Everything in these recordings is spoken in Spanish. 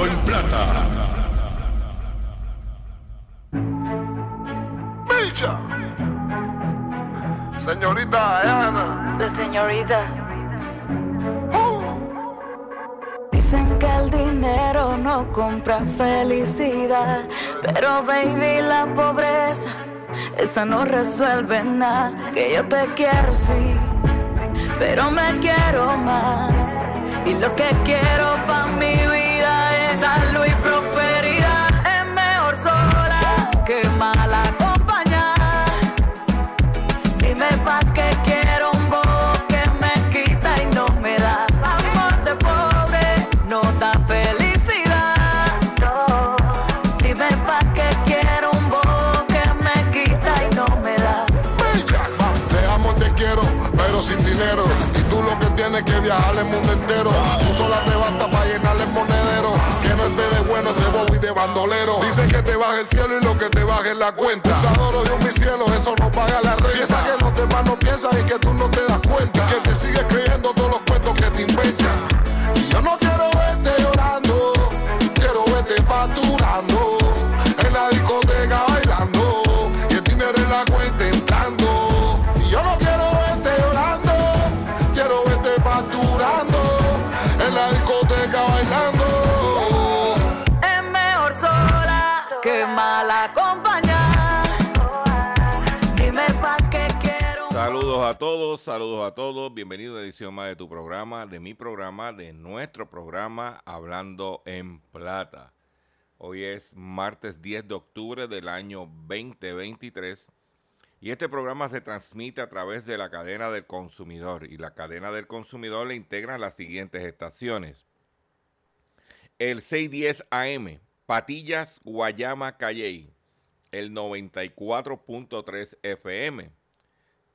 Hablando en plata. Micha. Señorita Ana. La señorita. Uh, Dicen que el dinero no compra felicidad. Pero baby, la pobreza, esa no resuelve nada. Que yo te quiero, sí. Pero me quiero más. Y lo que quiero para mi vida viajar el mundo entero. Tú sola te basta para llenar el monedero. Que no es de bueno, es de bobo y de bandolero. Dicen que te baje el cielo y lo que te baje es la cuenta. Te adoro yo, mi cielo, eso no paga la renta. Piensa que los demás no piensan y que tú no te saludos a todos. Bienvenido a edición más de tu programa, de mi programa, de nuestro programa Hablando en Plata. Hoy es martes 10 de octubre del año 2023 y este programa se transmite a través de la cadena del consumidor y la cadena del consumidor le integra las siguientes estaciones. El 610 AM, Patillas, Guayama, Calley, el 94.3 FM.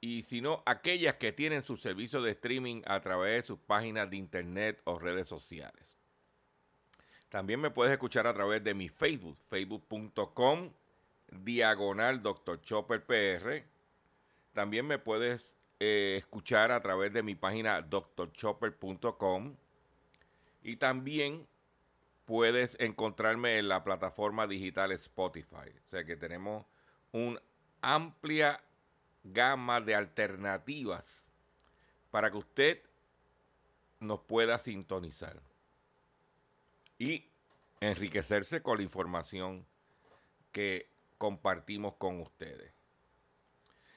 y si no, aquellas que tienen su servicio de streaming a través de sus páginas de internet o redes sociales. También me puedes escuchar a través de mi Facebook, facebook.com, diagonal Dr. Chopper PR. También me puedes eh, escuchar a través de mi página drchopper.com. Y también puedes encontrarme en la plataforma digital Spotify. O sea que tenemos una amplia gama de alternativas para que usted nos pueda sintonizar y enriquecerse con la información que compartimos con ustedes.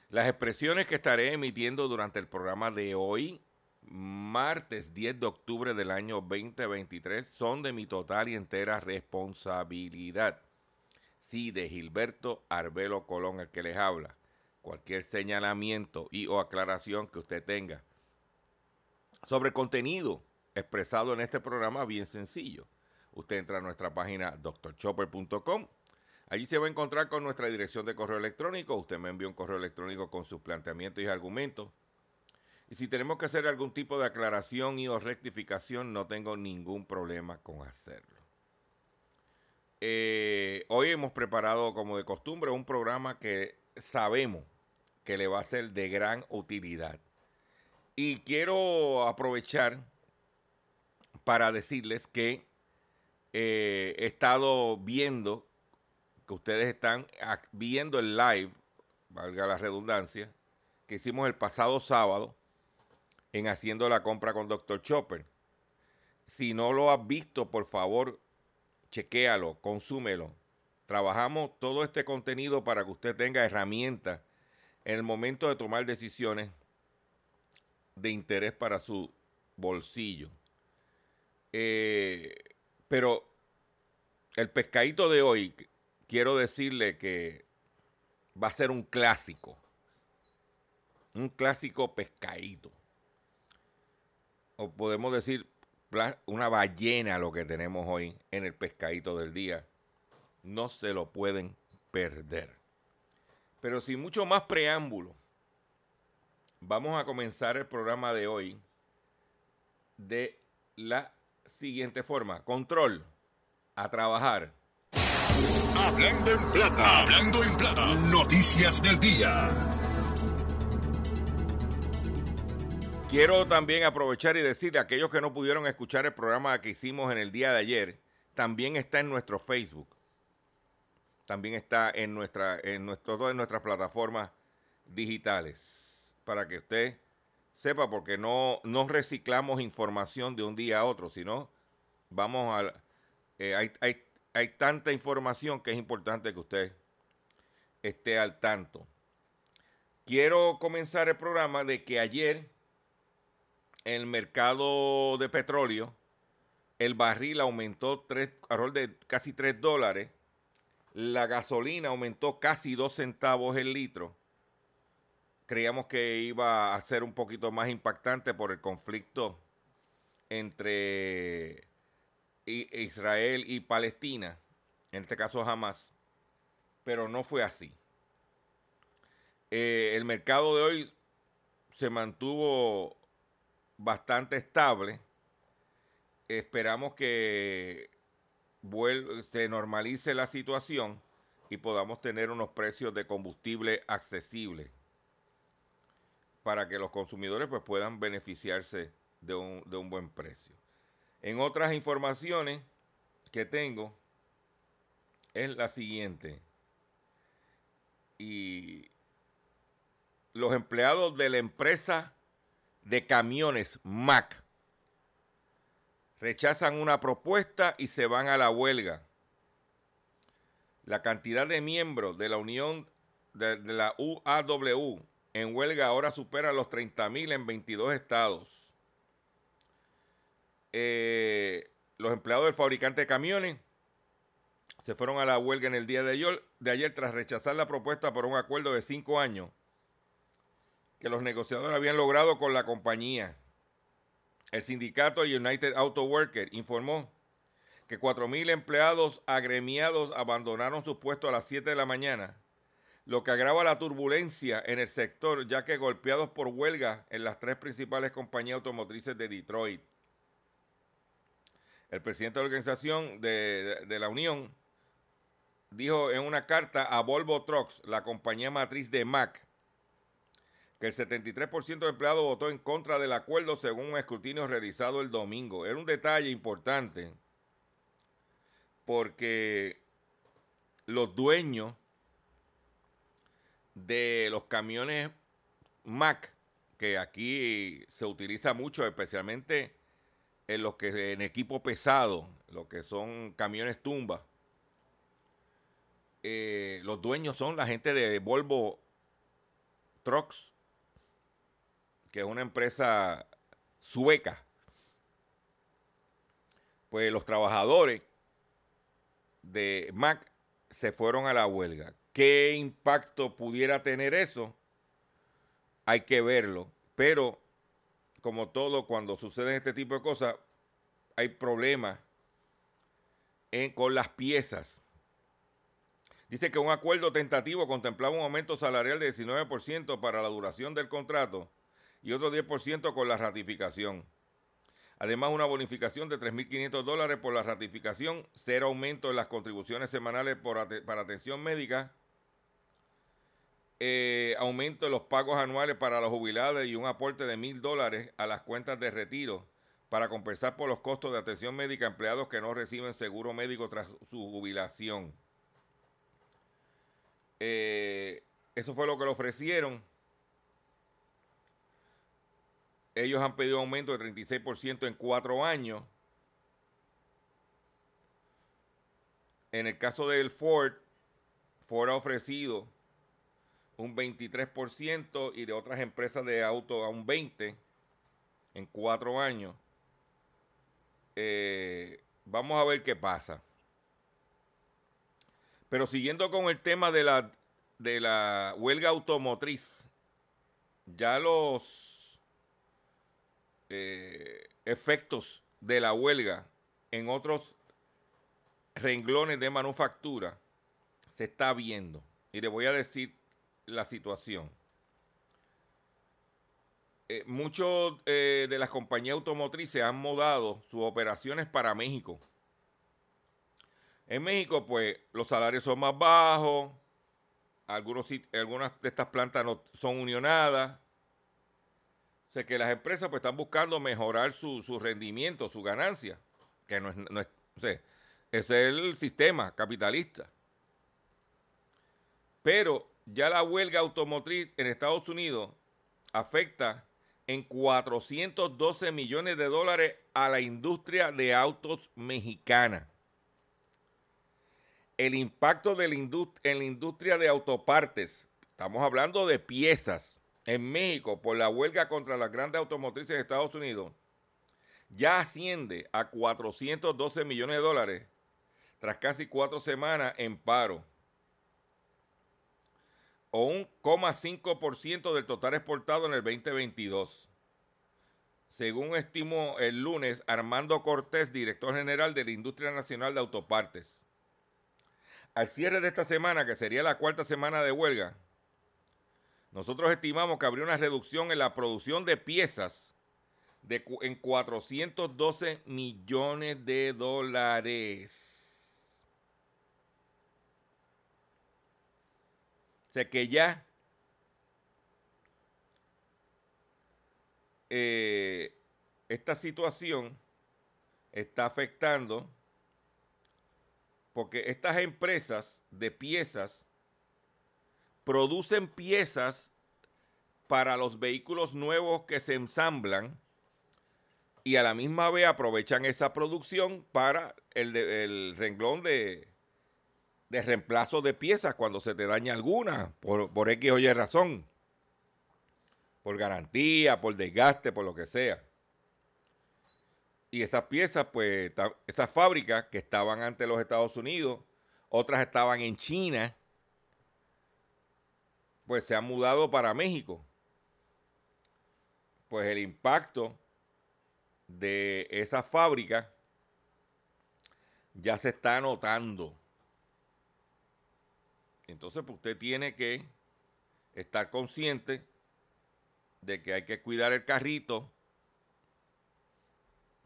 Las expresiones que estaré emitiendo durante el programa de hoy, martes 10 de octubre del año 2023, son de mi total y entera responsabilidad. Sí, de Gilberto Arbelo Colón, el que les habla. Cualquier señalamiento y o aclaración que usted tenga sobre contenido expresado en este programa, bien sencillo. Usted entra a nuestra página drchopper.com. Allí se va a encontrar con nuestra dirección de correo electrónico. Usted me envía un correo electrónico con sus planteamientos y argumentos. Y si tenemos que hacer algún tipo de aclaración y o rectificación, no tengo ningún problema con hacerlo. Eh, hoy hemos preparado, como de costumbre, un programa que sabemos que le va a ser de gran utilidad. Y quiero aprovechar para decirles que eh, he estado viendo que ustedes están viendo el live, valga la redundancia, que hicimos el pasado sábado en Haciendo la Compra con Dr. Chopper. si no lo has visto, por favor, chequéalo, consúmelo. Trabajamos todo este contenido para que usted tenga herramientas en el momento de tomar decisiones de interés para su bolsillo. Eh, pero el pescadito de hoy, quiero decirle que va a ser un clásico. Un clásico pescadito. O podemos decir una ballena lo que tenemos hoy en el pescadito del día. No se lo pueden perder. Pero sin mucho más preámbulo, vamos a comenzar el programa de hoy de la siguiente forma. Control, a trabajar. Hablando en plata, hablando en plata, noticias del día. Quiero también aprovechar y decirle a aquellos que no pudieron escuchar el programa que hicimos en el día de ayer, también está en nuestro Facebook. También está en nuestra en nuestro, en nuestras plataformas digitales para que usted sepa porque no, no reciclamos información de un día a otro, sino vamos a eh, hay, hay, hay tanta información que es importante que usted esté al tanto. Quiero comenzar el programa de que ayer el mercado de petróleo, el barril aumentó tres, rol de casi 3 dólares, la gasolina aumentó casi 2 centavos el litro. Creíamos que iba a ser un poquito más impactante por el conflicto entre Israel y Palestina, en este caso Hamas, pero no fue así. Eh, el mercado de hoy se mantuvo bastante estable. Esperamos que se normalice la situación y podamos tener unos precios de combustible accesibles para que los consumidores pues, puedan beneficiarse de un, de un buen precio. En otras informaciones que tengo es la siguiente. Y los empleados de la empresa de camiones MAC rechazan una propuesta y se van a la huelga. La cantidad de miembros de la Unión de, la UAW en huelga ahora supera los 30 mil en 22 estados. Eh, los empleados del fabricante de camiones se fueron a la huelga en el día de ayer, de ayer tras rechazar la propuesta por un acuerdo de cinco años que los negociadores habían logrado con la compañía. El sindicato United Auto Worker informó que 4.000 empleados agremiados abandonaron sus puestos a las 7 de la mañana, lo que agrava la turbulencia en el sector, ya que golpeados por huelga en las tres principales compañías automotrices de Detroit. El presidente de la organización de, de la Unión dijo en una carta a Volvo Trucks, la compañía matriz de Mac, que el 73% de empleados votó en contra del acuerdo según un escrutinio realizado el domingo. Era un detalle importante porque los dueños de los camiones Mac, que aquí se utiliza mucho, especialmente en los que en equipo pesado, los que son camiones tumba, eh, los dueños son la gente de Volvo Trucks que es una empresa sueca, pues los trabajadores de Mac se fueron a la huelga. ¿Qué impacto pudiera tener eso? Hay que verlo. Pero, como todo, cuando suceden este tipo de cosas, hay problemas con las piezas. Dice que un acuerdo tentativo contemplaba un aumento salarial de 19% para la duración del contrato y otro 10% con la ratificación. Además, una bonificación de 3.500 dólares por la ratificación, cero aumento en las contribuciones semanales para atención médica, eh, aumento en los pagos anuales para los jubilados y un aporte de 1.000 dólares a las cuentas de retiro para compensar por los costos de atención médica a empleados que no reciben seguro médico tras su jubilación. Eh, eso fue lo que le ofrecieron. Ellos han pedido aumento de 36% en cuatro años. En el caso del Ford, Ford ha ofrecido un 23% y de otras empresas de auto a un 20% en cuatro años. Eh, vamos a ver qué pasa. Pero siguiendo con el tema de la, de la huelga automotriz, ya los eh, efectos de la huelga en otros renglones de manufactura se está viendo. Y le voy a decir la situación. Eh, muchos eh, de las compañías automotrices han mudado sus operaciones para México. En México, pues, los salarios son más bajos, algunos, algunas de estas plantas no son unionadas. O sea que las empresas pues están buscando mejorar su, rendimiento, su ganancia, que no es, no es, ese es el sistema capitalista. Pero ya la huelga automotriz en Estados Unidos afecta en 412 millones de dólares a la industria de autos mexicana. El impacto de la en la industria de autopartes, estamos hablando de piezas, en México por la huelga contra las grandes automotrices de Estados Unidos, ya asciende a 412 millones de dólares tras casi cuatro semanas en paro o un 0,5% del total exportado en el 2022. Según estimó el lunes Armando Cortés, director general de la Industria Nacional de Autopartes. Al cierre de esta semana, que sería la cuarta semana de huelga, nosotros estimamos que habría una reducción en la producción de piezas de, en 412 millones de dólares. O sea que ya eh, esta situación está afectando porque estas empresas de piezas producen piezas para los vehículos nuevos que se ensamblan y a la misma vez aprovechan esa producción para el renglón de, reemplazo de piezas cuando se te daña alguna, por, por X o Y razón, por garantía, por desgaste, por lo que sea. Y esas piezas, pues, esas fábricas que estaban ante los Estados Unidos, otras estaban en China, pues se han mudado para México. Pues el impacto de esa fábrica ya se está notando. Entonces, pues, usted tiene que estar consciente de que hay que cuidar el carrito,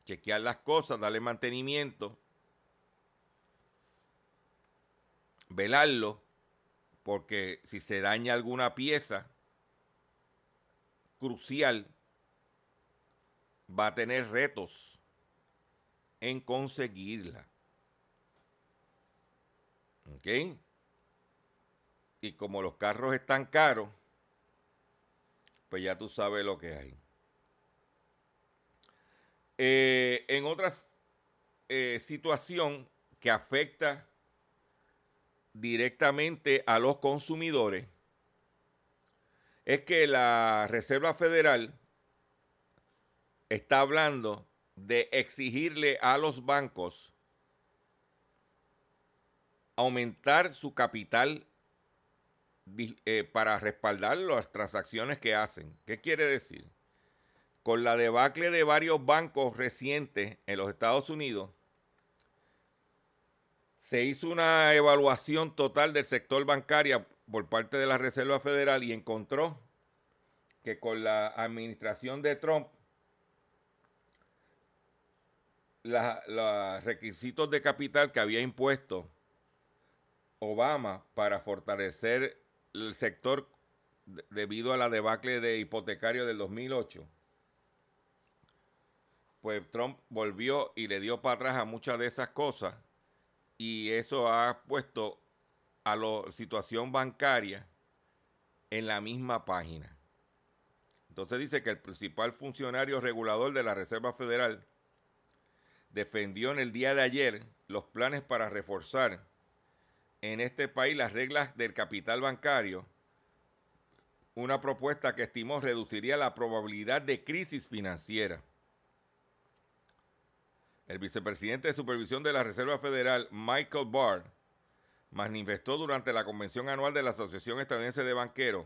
chequear las cosas, darle mantenimiento, velarlo, porque si se daña alguna pieza crucial, va a tener retos en conseguirla. ¿Ok? Y como los carros están caros, pues ya tú sabes lo que hay. Eh, en otra eh, situación que afecta directamente a los consumidores, es que la Reserva Federal está hablando de exigirle a los bancos aumentar su capital eh, para respaldar las transacciones que hacen. ¿Qué quiere decir? Con la debacle de varios bancos recientes en los Estados Unidos, se hizo una evaluación total del sector bancario por parte de la Reserva Federal y encontró que con la administración de Trump, los requisitos de capital que había impuesto Obama para fortalecer el sector debido a la debacle de hipotecario del 2008, pues Trump volvió y le dio para atrás a muchas de esas cosas y eso ha puesto a la situación bancaria en la misma página. Entonces dice que el principal funcionario regulador de la Reserva Federal defendió en el día de ayer los planes para reforzar en este país las reglas del capital bancario, una propuesta que estimó reduciría la probabilidad de crisis financiera. El vicepresidente de supervisión de la Reserva Federal, Michael Barr, manifestó durante la convención anual de la Asociación Estadounidense de Banqueros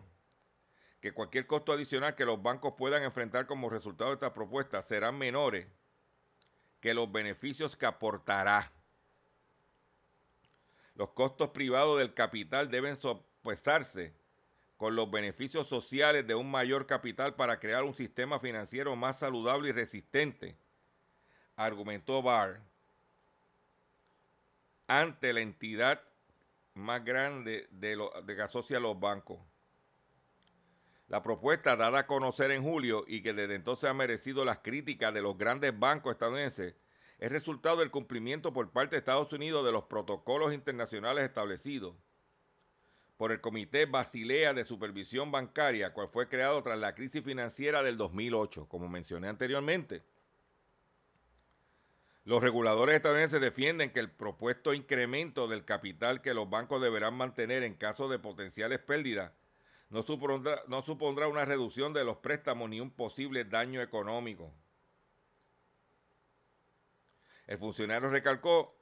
que cualquier costo adicional que los bancos puedan enfrentar como resultado de esta propuesta serán menores que los beneficios que aportará. Los costos privados del capital deben sopesarse con los beneficios sociales de un mayor capital para crear un sistema financiero más saludable y resistente, argumentó Barr ante la entidad más grande de, lo, de que asocia los bancos. La propuesta dada a conocer en julio y que desde entonces ha merecido las críticas de los grandes bancos estadounidenses es resultado del cumplimiento por parte de Estados Unidos de los protocolos internacionales establecidos por el Comité Basilea de Supervisión Bancaria, cual fue creado tras la crisis financiera del 2008, como mencioné anteriormente. Los reguladores estadounidenses defienden que el propuesto incremento del capital que los bancos deberán mantener en caso de potenciales pérdidas no supondrá, una reducción de los préstamos ni un posible daño económico. El funcionario recalcó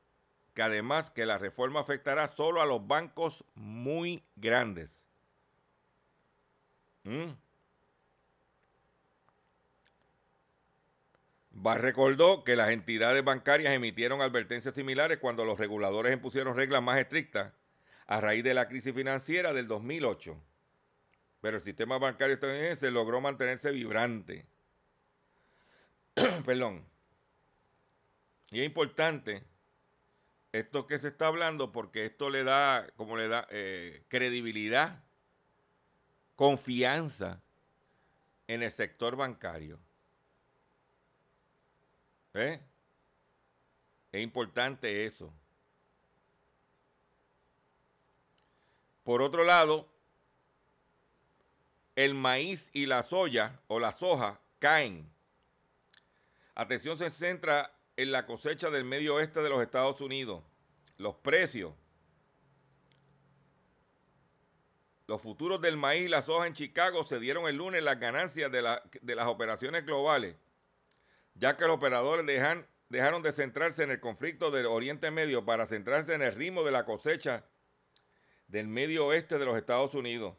que además que la reforma afectará solo a los bancos muy grandes. ¿Mm? Recordó que las entidades bancarias emitieron advertencias similares cuando los reguladores impusieron reglas más estrictas a raíz de la crisis financiera del 2008. Pero el sistema bancario estadounidense logró mantenerse vibrante. Perdón. Y es importante esto que se está hablando porque esto le da, como le da, eh, credibilidad, confianza en el sector bancario. ¿Eh? Es importante eso. Por otro lado, el maíz y la soya o la soja caen. Atención se centra en la cosecha del medio oeste de los Estados Unidos. Los precios. Los futuros del maíz y la soja en Chicago se dieron el lunes las ganancias de, de las operaciones globales ya que los operadores dejaron de centrarse en el conflicto del Oriente Medio para centrarse en el ritmo de la cosecha del medio oeste de los Estados Unidos.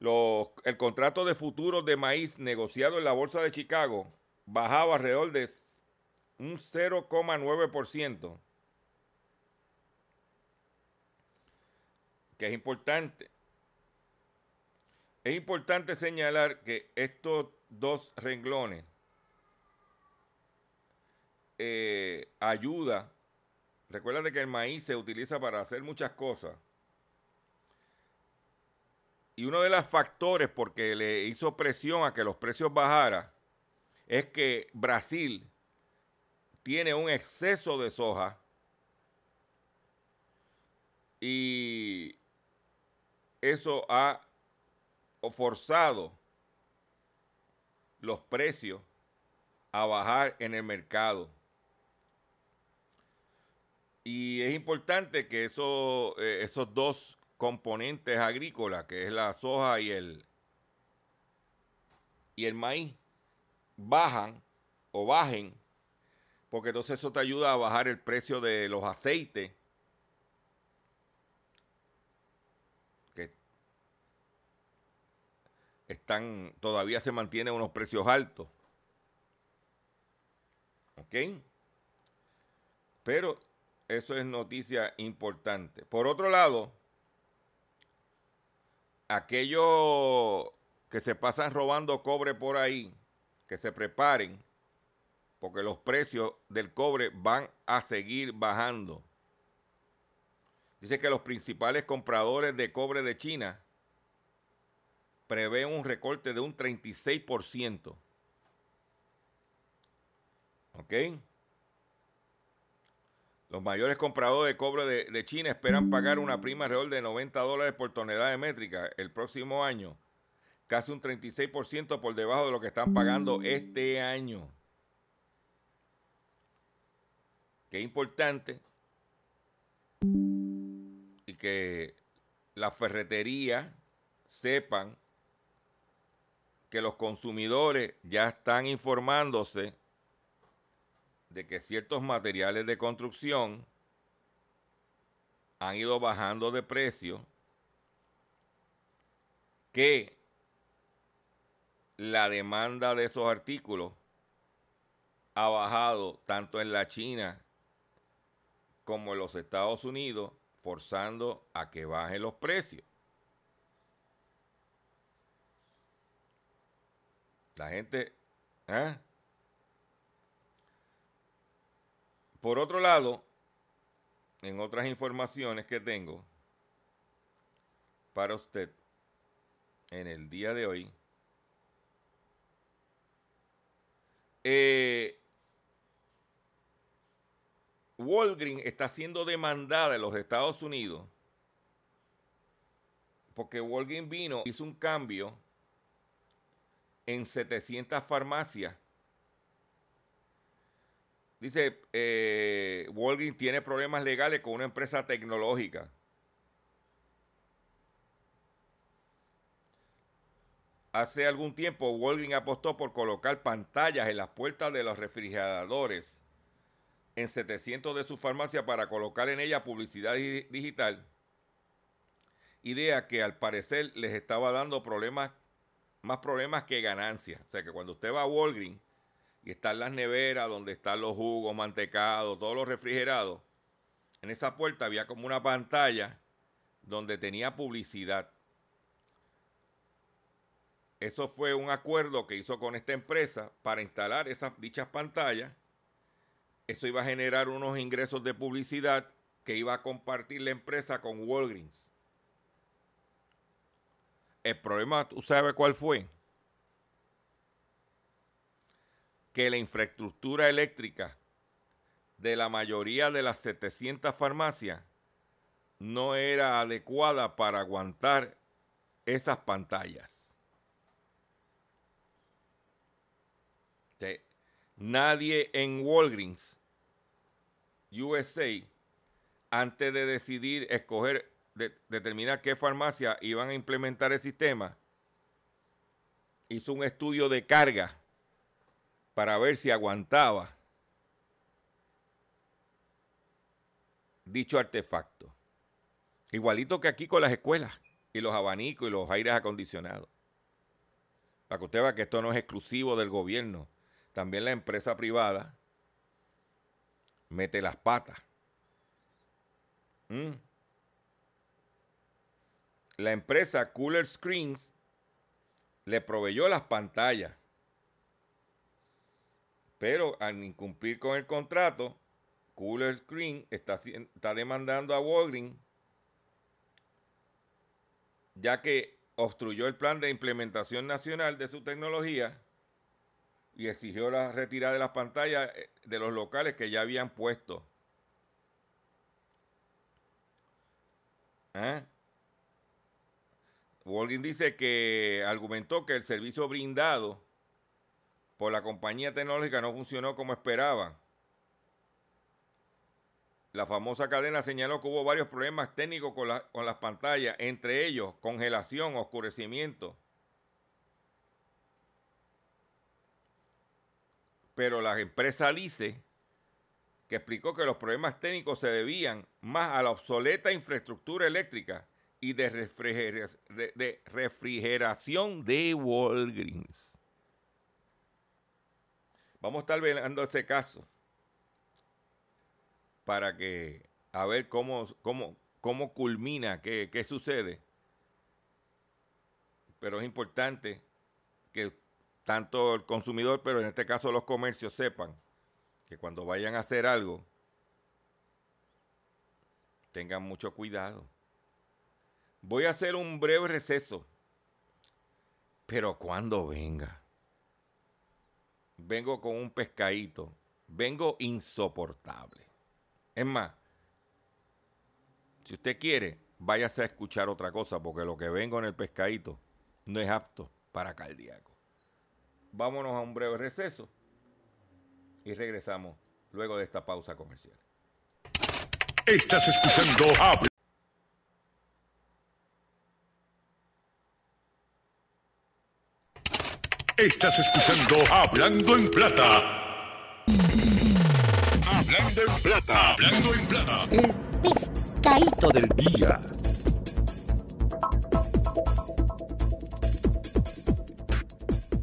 el contrato de futuros de maíz negociado en la Bolsa de Chicago bajaba alrededor de un 0,9%, que es importante. Es importante señalar que estos dos renglones eh, ayuda. Recuerda que el maíz se utiliza para hacer muchas cosas. Y uno de los factores porque le hizo presión a que los precios bajaran es que Brasil tiene un exceso de soja y eso ha forzado los precios a bajar en el mercado. Y es importante que eh, esos dos componentes agrícolas, que es la soja y el, y el maíz, bajan o bajen, porque entonces eso te ayuda a bajar el precio de los aceites están, todavía se mantienen unos precios altos. ¿Ok? Pero eso es noticia importante. Por otro lado, aquellos que se pasan robando cobre por ahí, que se preparen, porque los precios del cobre van a seguir bajando. Dice que los principales compradores de cobre de China prevé un recorte de un 36%. ¿Ok? Los mayores compradores de cobre de, China esperan pagar una prima alrededor de 90 dólares por tonelada de métrica el próximo año, casi un 36% por debajo de lo que están pagando este año. Qué importante que la ferretería sepan que los consumidores ya están informándose de que ciertos materiales de construcción han ido bajando de precio, que la demanda de esos artículos ha bajado tanto en la China como en los Estados Unidos, forzando a que bajen los precios. La gente... ¿eh? Por otro lado, en otras informaciones que tengo para usted en el día de hoy, eh, Walgreens está siendo demandada en los Estados Unidos porque Walgreens vino, hizo un cambio en 700 farmacias. Dice, eh, Walgreens tiene problemas legales con una empresa tecnológica. Hace algún tiempo Walgreens apostó por colocar pantallas en las puertas de los refrigeradores en 700 de sus farmacias para colocar en ella publicidad digital. Idea que al parecer les estaba dando problemas más problemas que ganancias. O sea que cuando usted va a Walgreens y están las neveras donde están los jugos, mantecados, todos los refrigerados, en esa puerta había como una pantalla donde tenía publicidad. Eso fue un acuerdo que hizo con esta empresa para instalar esas dichas pantallas. Eso iba a generar unos ingresos de publicidad que iba a compartir la empresa con Walgreens. El problema, ¿tú sabes cuál fue? Que la infraestructura eléctrica de la mayoría de las 700 farmacias no era adecuada para aguantar esas pantallas. nadie en Walgreens, USA, antes de decidir escoger determinar qué farmacia iban a implementar el sistema, hizo un estudio de carga para ver si aguantaba dicho artefacto. Igualito que aquí con las escuelas y los abanicos y los aires acondicionados. Para que usted vea que esto no es exclusivo del gobierno. También la empresa privada mete las patas. ¿Mm? La empresa Cooler Screens le proveyó las pantallas. Pero al incumplir con el contrato, Cooler Screen está, demandando a Walgreens ya que obstruyó el plan de implementación nacional de su tecnología y exigió la retirada de las pantallas eh, de los locales que ya habían puesto. ¿Eh? Walgreens dice que argumentó que el servicio brindado por la compañía tecnológica no funcionó como esperaba. La famosa cadena señaló que hubo varios problemas técnicos con, con las pantallas, entre ellos congelación, oscurecimiento. Pero la empresa dice que explicó que los problemas técnicos se debían más a la obsoleta infraestructura eléctrica y de, refrigeración de, Walgreens. Vamos a estar velando este caso para que a ver cómo, cómo, cómo culmina, qué, qué sucede. Pero es importante que tanto el consumidor, pero en este caso los comercios sepan que cuando vayan a hacer algo, tengan mucho cuidado. Voy a hacer un breve receso. Pero cuando venga, vengo con un pescadito. Vengo insoportable. Es más, si usted quiere, váyase a escuchar otra cosa, porque lo que vengo en el pescadito no es apto para cardíaco. Vámonos a un breve receso y regresamos luego de esta pausa comercial. Estás escuchando Estás escuchando Hablando en Plata. Hablando en Plata. Hablando en Plata. El pescadito del día.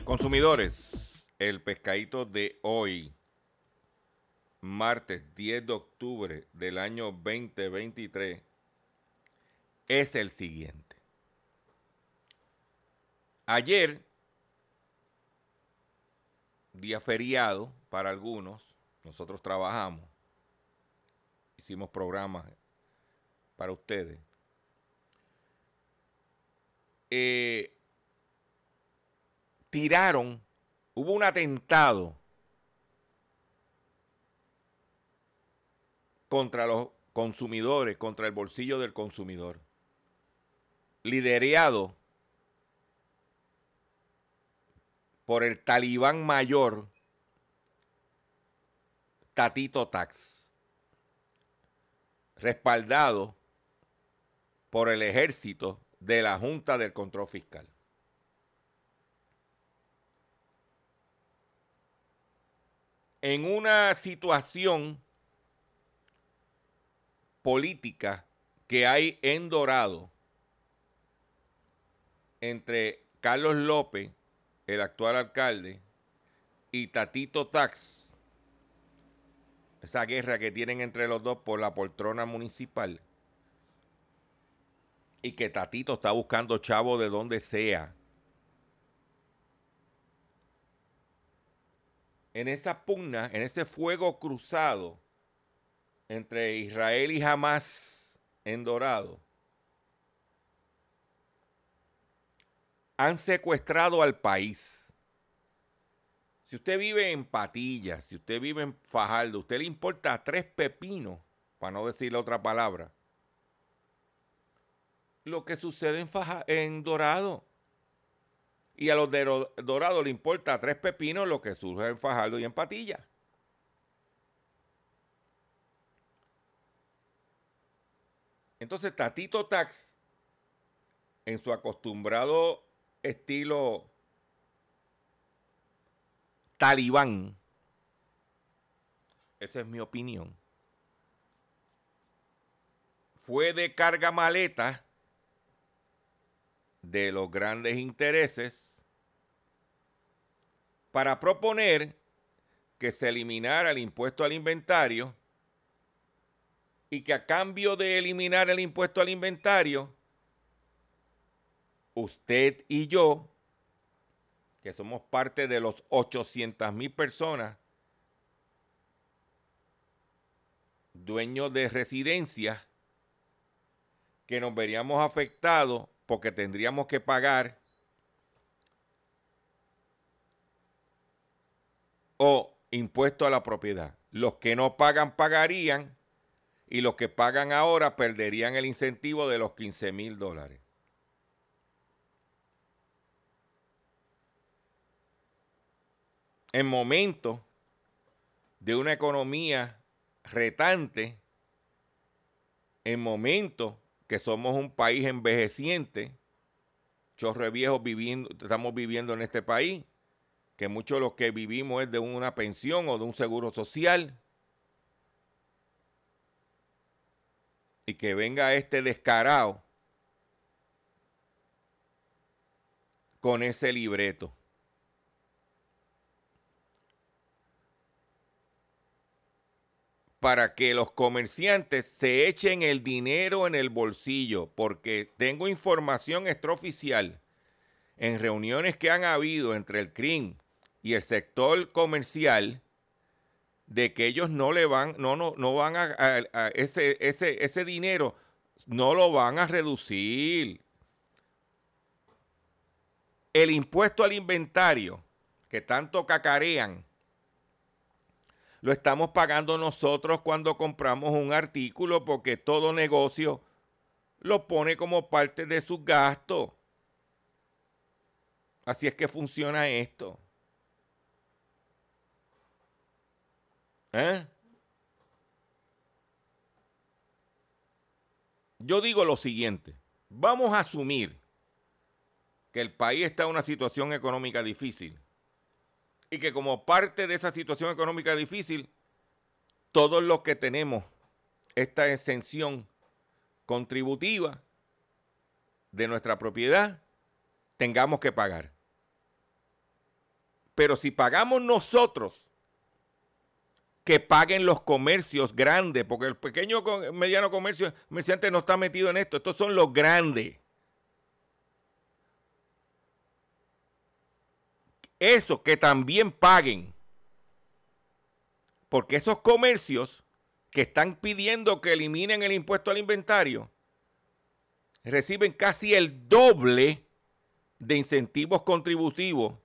Consumidores, el pescadito de hoy, martes 10 de octubre del año 2023, es el siguiente. Ayer, día feriado para algunos, nosotros trabajamos, hicimos programas para ustedes. Eh, tiraron, hubo un atentado contra los consumidores, contra el bolsillo del consumidor, liderado por el talibán mayor Tatito Tax, respaldado por el ejército de la Junta del Control Fiscal. En una situación política que hay en Dorado entre Carlos López, el actual alcalde, y Tatito Tax, esa guerra que tienen entre los dos por la poltrona municipal, y que Tatito está buscando chavo de donde sea. En esa pugna, en ese fuego cruzado entre Israel y Hamas en Dorado, han secuestrado al país. Si usted vive en Patillas, si usted vive en Fajardo, usted le importa tres pepinos, para no decirle otra palabra, lo que sucede en, en Dorado. Y a los de Dorado le importa tres pepinos lo que surge en Fajardo y en Patillas. Entonces Tatito Tax, en su acostumbrado estilo talibán, esa es mi opinión, fue de carga maleta de los grandes intereses para proponer que se eliminara el impuesto al inventario y que a cambio de eliminar el impuesto al inventario, usted y yo, que somos parte de los 800 mil personas dueños de residencias, que nos veríamos afectados porque tendríamos que pagar o impuesto a la propiedad. Los que no pagan pagarían y los que pagan ahora perderían el incentivo de los 15 mil dólares. En momentos de una economía retante, en momentos que somos un país envejeciente, chorre viejos viviendo, estamos viviendo en este país, que muchos de los que vivimos es de una pensión o de un seguro social. Y que venga este descarado con ese libreto. Para que los comerciantes se echen el dinero en el bolsillo, porque tengo información extraoficial en reuniones que han habido entre el CRIM y el sector comercial de que ellos no le van, no, no, no van a, a ese, ese, ese dinero, no lo van a reducir. El impuesto al inventario que tanto cacarean lo estamos pagando nosotros cuando compramos un artículo porque todo negocio lo pone como parte de sus gastos. Así es que funciona esto. ¿Eh? Yo digo lo siguiente, vamos a asumir que el país está en una situación económica difícil Y que como parte de esa situación económica difícil, todos los que tenemos esta exención contributiva de nuestra propiedad, tengamos que pagar. Pero si pagamos nosotros, que paguen los comercios grandes, porque el pequeño mediano comercio, comerciante no está metido en esto, estos son los grandes. Eso, que también paguen. Porque esos comercios que están pidiendo que eliminen el impuesto al inventario reciben casi el doble de incentivos contributivos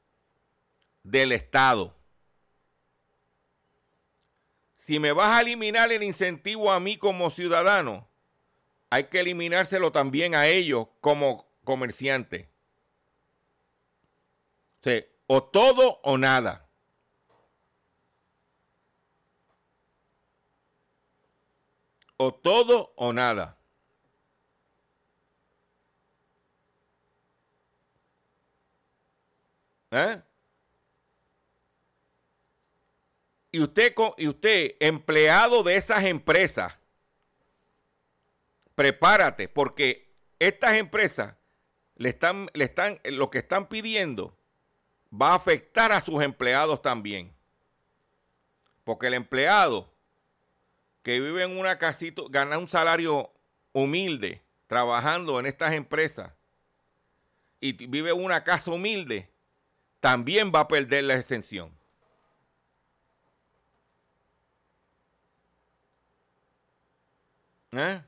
del Estado. Si me vas a eliminar el incentivo a mí como ciudadano, hay que eliminárselo también a ellos como comerciantes. O, todo o nada. O todo o nada. ¿Eh? y usted, y usted, empleado de esas empresas, prepárate, porque estas empresas le están, le están, lo que están pidiendo va a afectar a sus empleados también. Porque el empleado que vive en una casita, gana un salario humilde, trabajando en estas empresas, y vive en una casa humilde, también va a perder la exención. ¿Eh?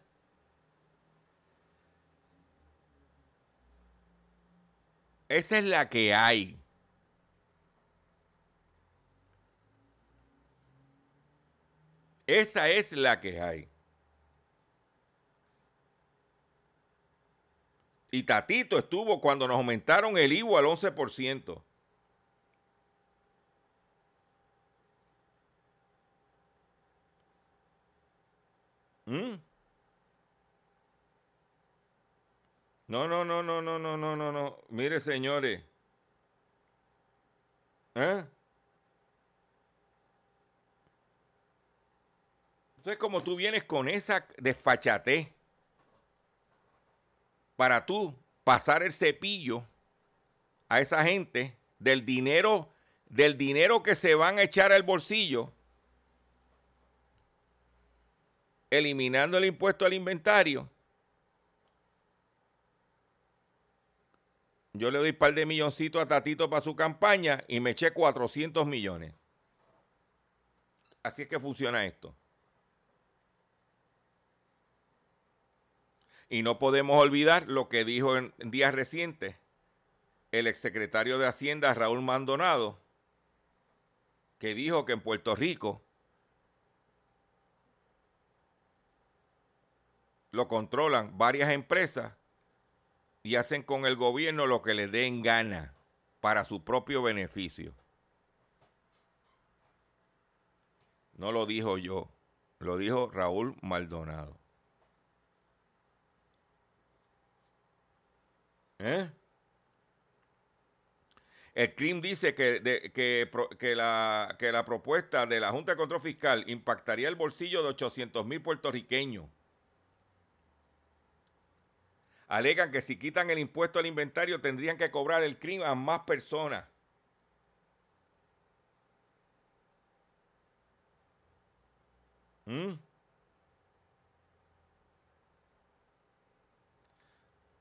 Esa es la que hay. Esa es la que hay. Y Tatito estuvo cuando nos aumentaron el IVA al 11%. ¿Mm? No, no, no, no, no, no, no, no, no. Mire, señores. ¿Eh? Entonces, como tú vienes con esa desfachate para tú pasar el cepillo a esa gente del dinero, del dinero que se van a echar al bolsillo, eliminando el impuesto al inventario, Yo le doy un par de milloncitos a Tatito para su campaña y me eché 400 millones. Así es que funciona esto. Y no podemos olvidar lo que dijo en días recientes el exsecretario de Hacienda Raúl Mandonado, que dijo que en Puerto Rico lo controlan varias empresas y hacen con el gobierno lo que le den gana para su propio beneficio. No lo dijo yo, lo dijo Raúl Maldonado. ¿Eh? El CRIM dice que, que, la, que la propuesta de la Junta de Control Fiscal impactaría el bolsillo de 800 mil puertorriqueños alegan que si quitan el impuesto al inventario tendrían que cobrar el crimen a más personas. ¿Mm?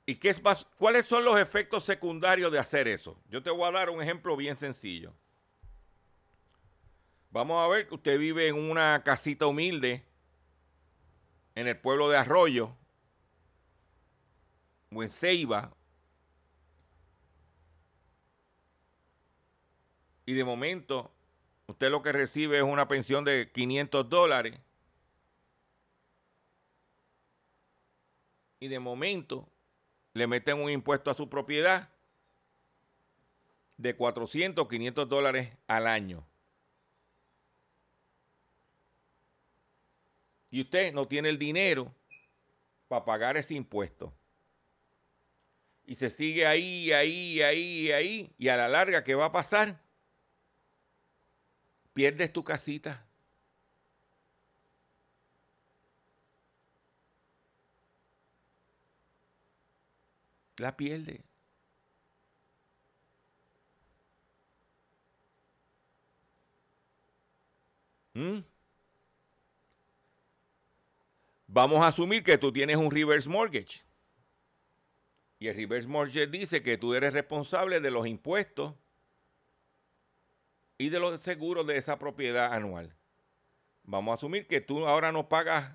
¿Y qué es cuáles son los efectos secundarios de hacer eso? Yo te voy a dar un ejemplo bien sencillo. Vamos a ver que usted vive en una casita humilde en el pueblo de Arroyo o en Ceiba, y de momento usted lo que recibe es una pensión de 500 dólares, y de momento le meten un impuesto a su propiedad de 400, 500 dólares al año. Y usted no tiene el dinero para pagar ese impuesto y se sigue ahí, ahí, ahí, ahí, y a la larga, ¿qué va a pasar? pierdes tu casita. La pierde. ¿Mm? Vamos a asumir que tú tienes un reverse mortgage. Y el reverse mortgage dice que tú eres responsable de los impuestos y de los seguros de esa propiedad anual. Vamos a asumir que tú ahora no pagas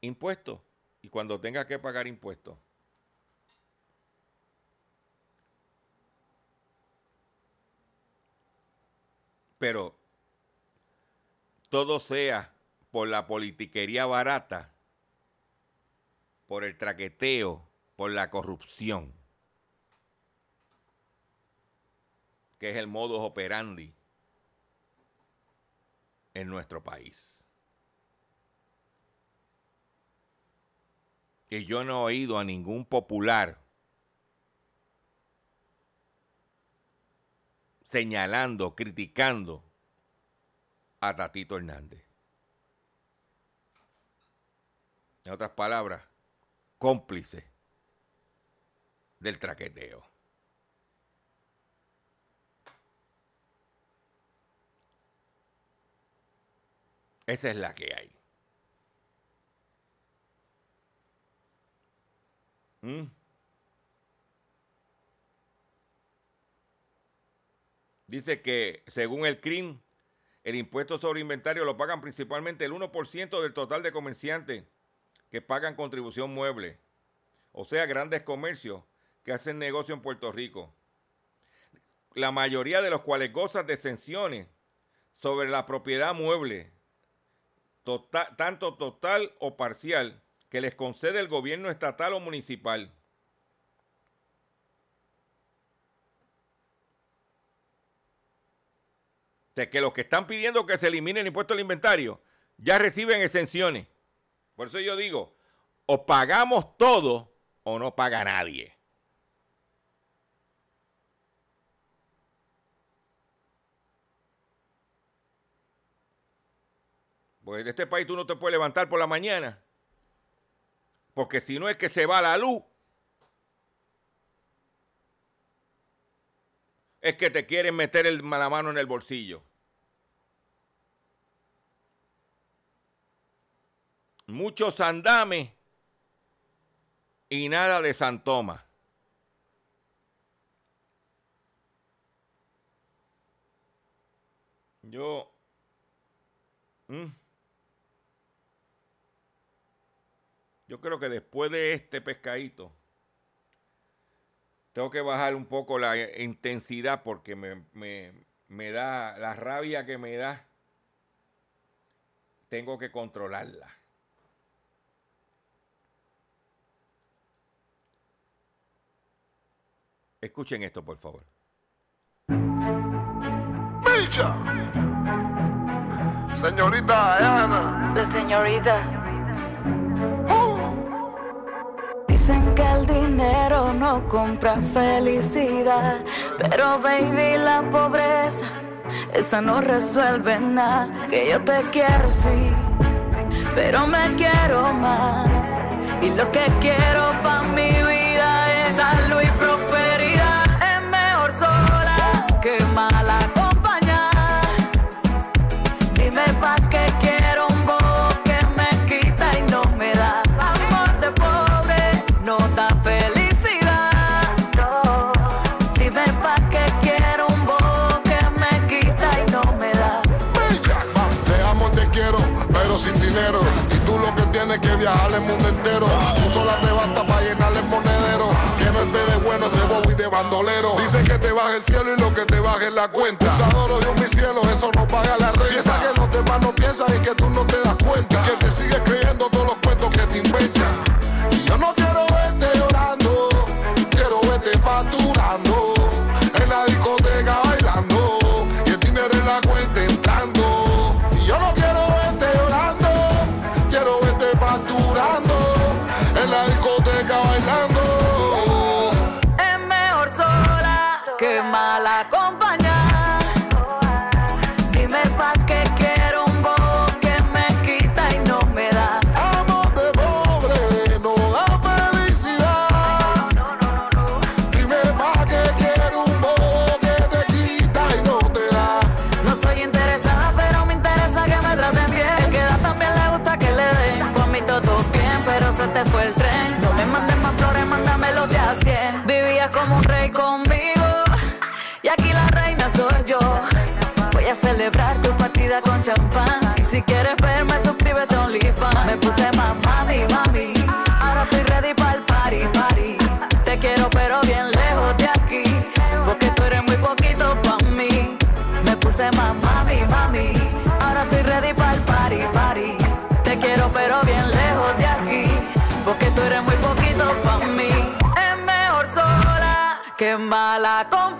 impuestos y cuando tengas que pagar impuestos. Pero todo sea por la politiquería barata, por el traqueteo, por la corrupción. que es el modus operandi en nuestro país. Que yo no he oído a ningún popular señalando, criticando a Tatito Hernández. En otras palabras, cómplice del traqueteo. Esa es la que hay. ¿Mm? Dice que según el CRIM, el impuesto sobre inventario lo pagan principalmente el 1% del total de comerciantes que pagan contribución mueble, o sea, grandes comercios que hacen negocio en Puerto Rico. La mayoría de los cuales gozan de exenciones sobre la propiedad mueble, tanto total o parcial, que les concede el gobierno estatal o municipal. De que los que están pidiendo que se elimine el impuesto al inventario ya reciben exenciones. Por eso yo digo, o pagamos todo o no paga nadie. Porque en este país tú no te puedes levantar por la mañana. Porque si no es que se va la luz, es que te quieren meter la mano en el bolsillo. Muchos andames y nada de Santoma. Yo... Mm, Yo creo que después de este pescadito, tengo que bajar un poco la intensidad porque me, da la rabia que me da. Tengo que controlarla. Escuchen esto, por favor. Señorita Ana. La señorita. Que el dinero no compra felicidad, pero baby la pobreza, esa no resuelve nada. Que yo te quiero sí, pero me quiero más. Y lo que quiero para mi viajar el mundo entero. Tú sola te basta para llenar el monedero. Que no es de bueno, de bobo y de bandolero. Dicen que te baje el cielo y lo que te baje es la cuenta. Te adoro Dios mi cielo, eso no paga la renta. Piensa que los demás no piensan y que tú no te das cuenta. Que te sigues creyendo con champán. Si quieres verme, suscríbete a OnlyFans. Me puse más mami, mami. Ahora estoy ready para el party, party. Te quiero, pero bien lejos de aquí. Porque tú eres muy poquito para mí. Me puse más mami, mami. Ahora estoy ready para el party, party. Te quiero, pero bien lejos de aquí. Porque tú eres muy poquito para mí. Es mejor sola que mala compañía.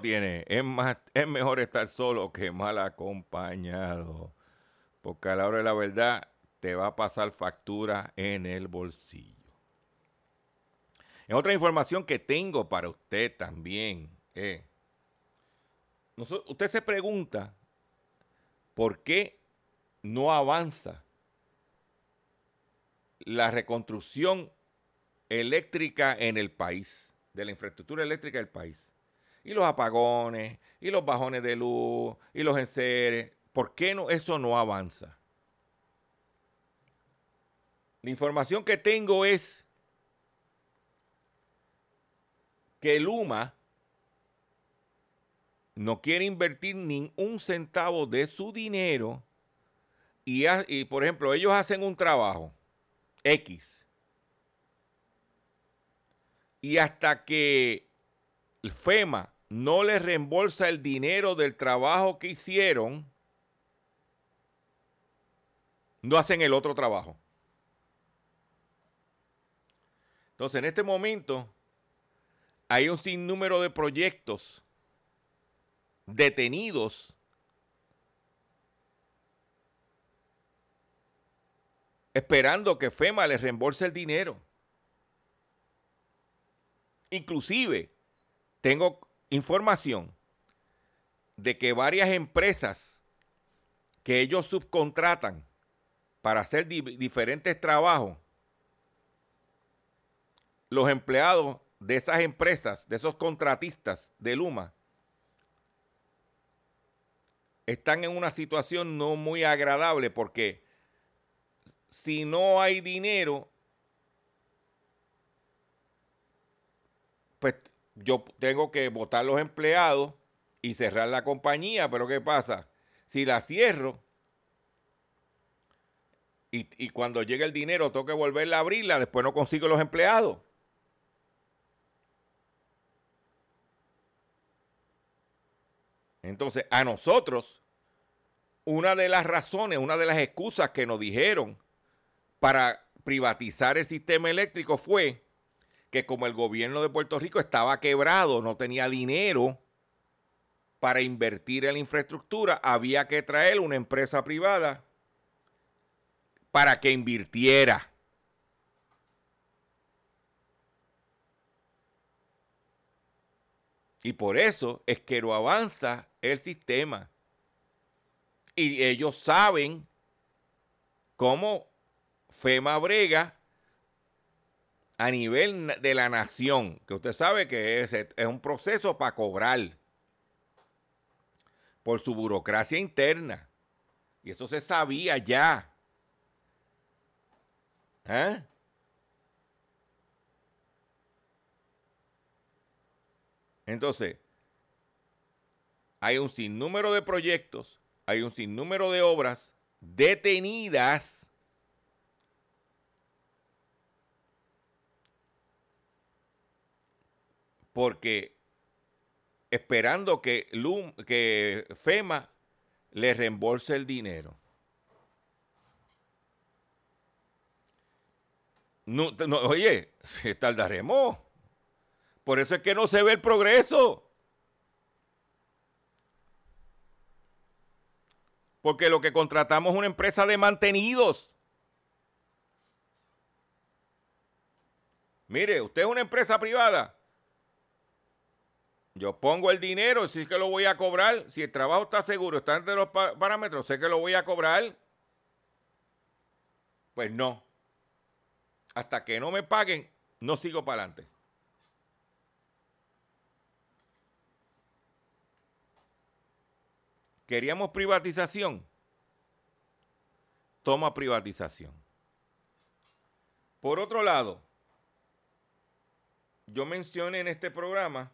Tiene. Es, más, es mejor estar solo que mal acompañado. Porque a la hora de la verdad te va a pasar factura en el bolsillo. En otra información que tengo para usted también. eh, usted se pregunta por qué no avanza la reconstrucción eléctrica en el país, de la infraestructura eléctrica del país. Y los apagones, y los bajones de luz, y los enseres. ¿Por qué no, eso no avanza? La información que tengo es que Luma no quiere invertir ni un centavo de su dinero y, y, por ejemplo, ellos hacen un trabajo X y hasta que el FEMA no les reembolsa el dinero del trabajo que hicieron, no hacen el otro trabajo. Entonces, en este momento, hay un sinnúmero de proyectos detenidos esperando que FEMA les reembolse el dinero. Inclusive, tengo información de que varias empresas que ellos subcontratan para hacer di- diferentes trabajos, los empleados de esas empresas, de esos contratistas de Luma, están en una situación no muy agradable porque si no hay dinero, pues yo tengo que votar los empleados y cerrar la compañía, pero ¿qué pasa? Si la cierro y, y cuando llegue el dinero tengo que volverla a abrirla, después no consigo los empleados. Entonces, a nosotros, una de las razones, una de las excusas que nos dijeron para privatizar el sistema eléctrico fue que como el gobierno de Puerto Rico estaba quebrado, no tenía dinero para invertir en la infraestructura, había que traer una empresa privada para que invirtiera. Y por eso es que no avanza el sistema. Y ellos saben cómo FEMA brega a nivel de la nación, que usted sabe que es, es un proceso para cobrar por su burocracia interna. Y eso se sabía ya. ¿Eh? Entonces, hay un sinnúmero de proyectos, hay un sinnúmero de obras detenidas porque esperando que, FEMA le reembolse el dinero. Oye, tardaremos. Por eso es que no se ve el progreso. Porque lo que contratamos es una empresa de mantenidos. Mire, usted es una empresa privada. Yo pongo el dinero, si es que lo voy a cobrar. Si el trabajo está seguro, está entre los parámetros, sé que lo voy a cobrar. Pues no. Hasta que no me paguen, no sigo para adelante. Queríamos privatización. Toma privatización. Por otro lado, yo mencioné en este programa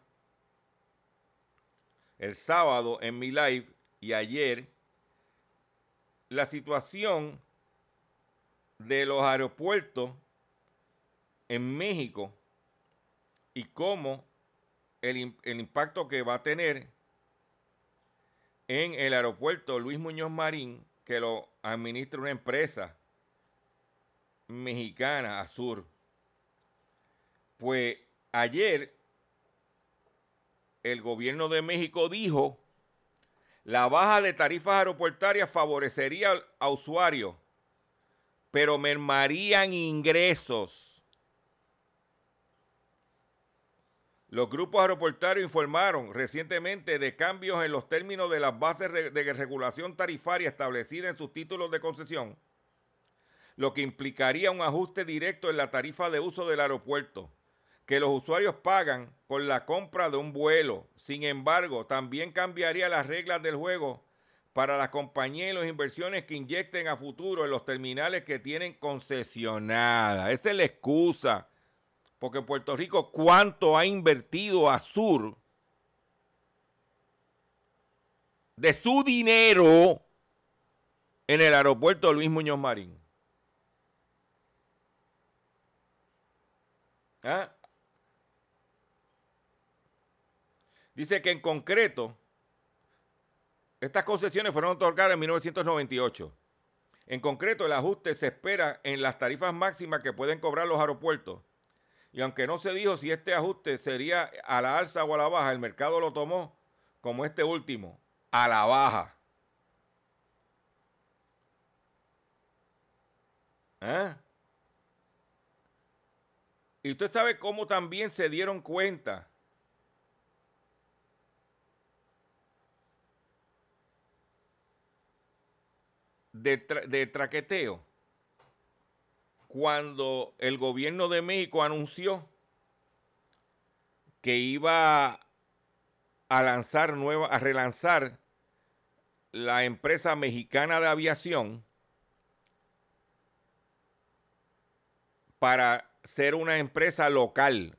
el sábado en mi live y ayer la situación de los aeropuertos en México y cómo el, el, impacto que va a tener en el aeropuerto Luis Muñoz Marín, que lo administra una empresa mexicana, Azur. Pues ayer el gobierno de México dijo la baja de tarifas aeroportuarias favorecería a usuarios, pero mermarían ingresos. Los grupos aeroportuarios informaron recientemente de cambios en los términos de las bases de regulación tarifaria establecidas en sus títulos de concesión, lo que implicaría un ajuste directo en la tarifa de uso del aeropuerto que los usuarios pagan por la compra de un vuelo. Sin embargo, también cambiaría las reglas del juego para las compañías y las inversiones que inyecten a futuro en los terminales que tienen concesionadas. Esa es la excusa. Porque Puerto Rico, ¿cuánto ha invertido Azur de su dinero en el aeropuerto Luis Muñoz Marín? ¿Ah? Dice que en concreto, estas concesiones fueron otorgadas en 1998. En concreto, el ajuste se espera en las tarifas máximas que pueden cobrar los aeropuertos. Y aunque no se dijo si este ajuste sería a la alza o a la baja, el mercado lo tomó como este último, a la baja. ¿Eh? Y usted sabe cómo también se dieron cuenta de, traqueteo cuando el gobierno de México anunció que iba a lanzar nueva, a relanzar la empresa mexicana de aviación para ser una empresa local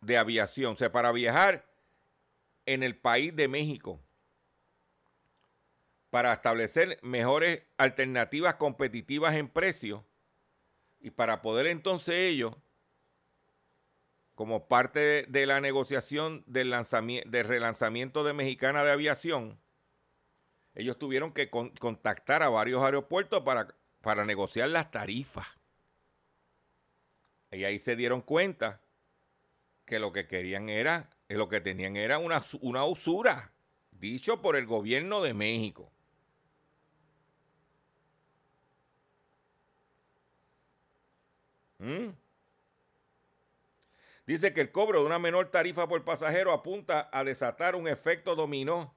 de aviación, o sea, para viajar en el país de México para establecer mejores alternativas competitivas en precio y para poder entonces ellos, como parte de, la negociación del, lanzamiento, del relanzamiento de Mexicana de Aviación, ellos tuvieron que contactar a varios aeropuertos para, para negociar las tarifas. Y ahí se dieron cuenta que lo que querían era, lo que tenían era una, una usura, dicho por el gobierno de México. ¿Mm? Dice que el cobro de una menor tarifa por pasajero apunta a desatar un efecto dominó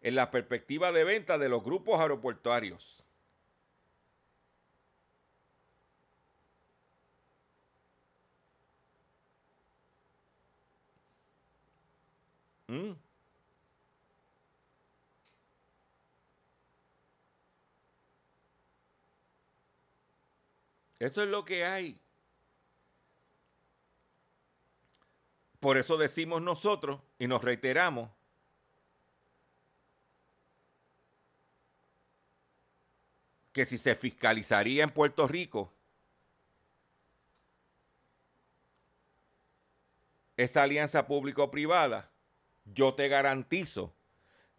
en la perspectiva de venta de los grupos aeroportuarios. ¿Mm? Eso es lo que hay. Por eso decimos nosotros y nos reiteramos que si se fiscalizaría en Puerto Rico esa alianza público-privada, yo te garantizo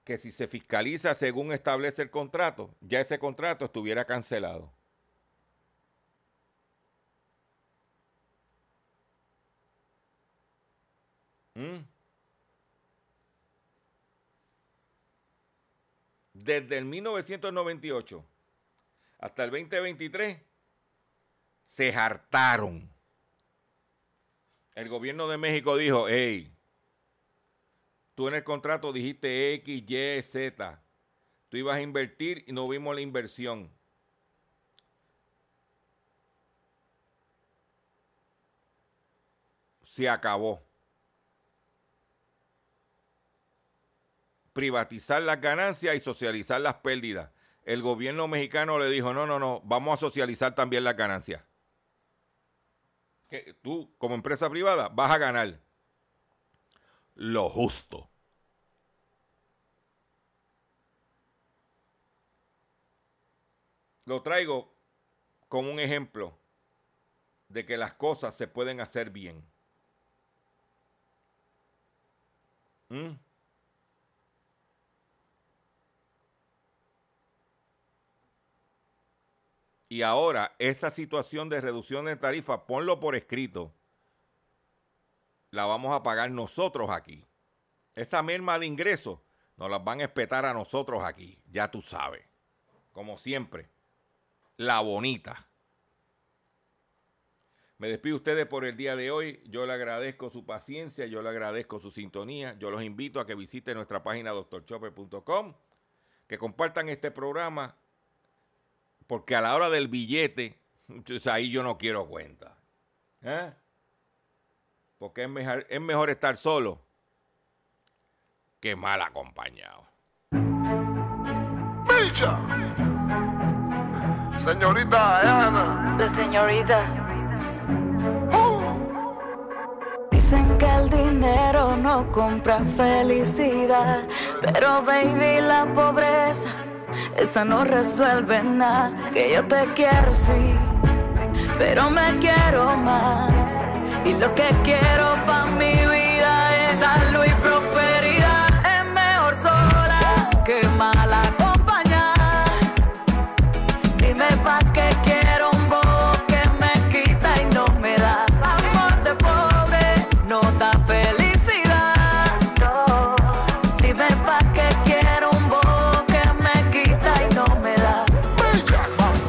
que si se fiscaliza según establece el contrato, ya ese contrato estuviera cancelado. Desde el 1998 hasta el 2023 se hartaron. El gobierno de México dijo, hey, tú en el contrato dijiste X, Y, Z. Tú ibas a invertir y no vimos la inversión. Se acabó. Privatizar las ganancias y socializar las pérdidas. El gobierno mexicano le dijo, no, no, no, vamos a socializar también las ganancias. Tú, como empresa privada, vas a ganar lo justo. Lo traigo como un ejemplo de que las cosas se pueden hacer bien. ¿Mm? Y ahora esa situación de reducción de tarifa, ponlo por escrito, la vamos a pagar nosotros aquí. Esa merma de ingresos nos las van a espetar a nosotros aquí, ya tú sabes. Como siempre, la bonita. Me despido ustedes por el día de hoy. Yo le agradezco su paciencia, yo le agradezco su sintonía. Yo los invito a que visiten nuestra página doctorchopper.com, que compartan este programa porque a la hora del billete, ahí yo no quiero cuenta. ¿Eh? Porque es mejor, es mejor estar solo que mal acompañado. ¡Bicha! Señorita Ana. La señorita. Uh. Dicen que el dinero no compra felicidad, pero baby la pobreza, esa no resuelve nada. Que yo te quiero sí, pero me quiero más. Y lo que quiero para mi